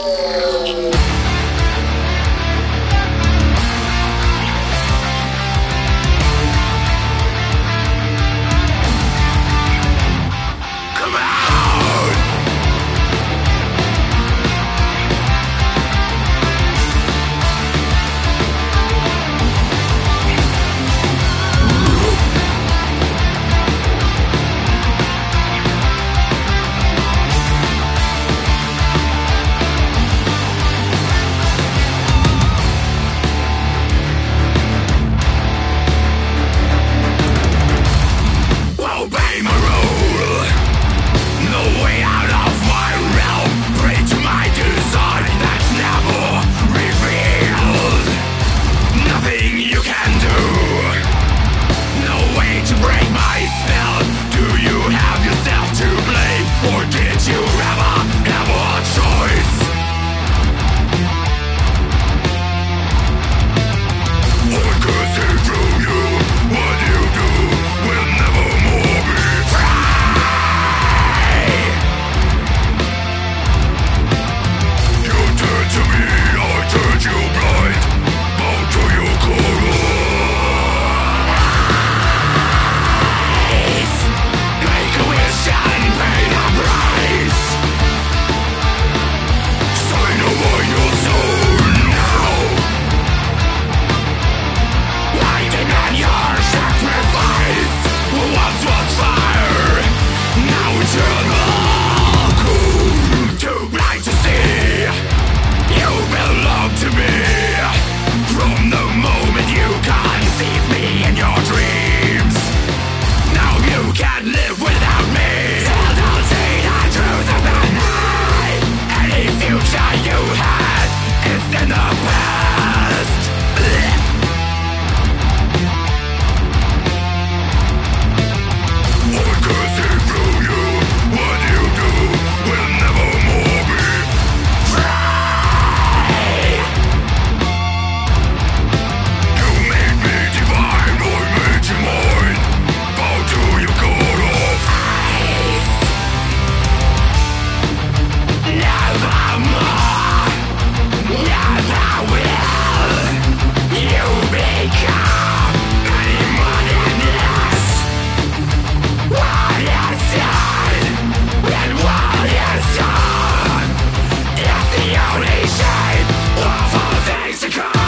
Bye. only shape of all things to come.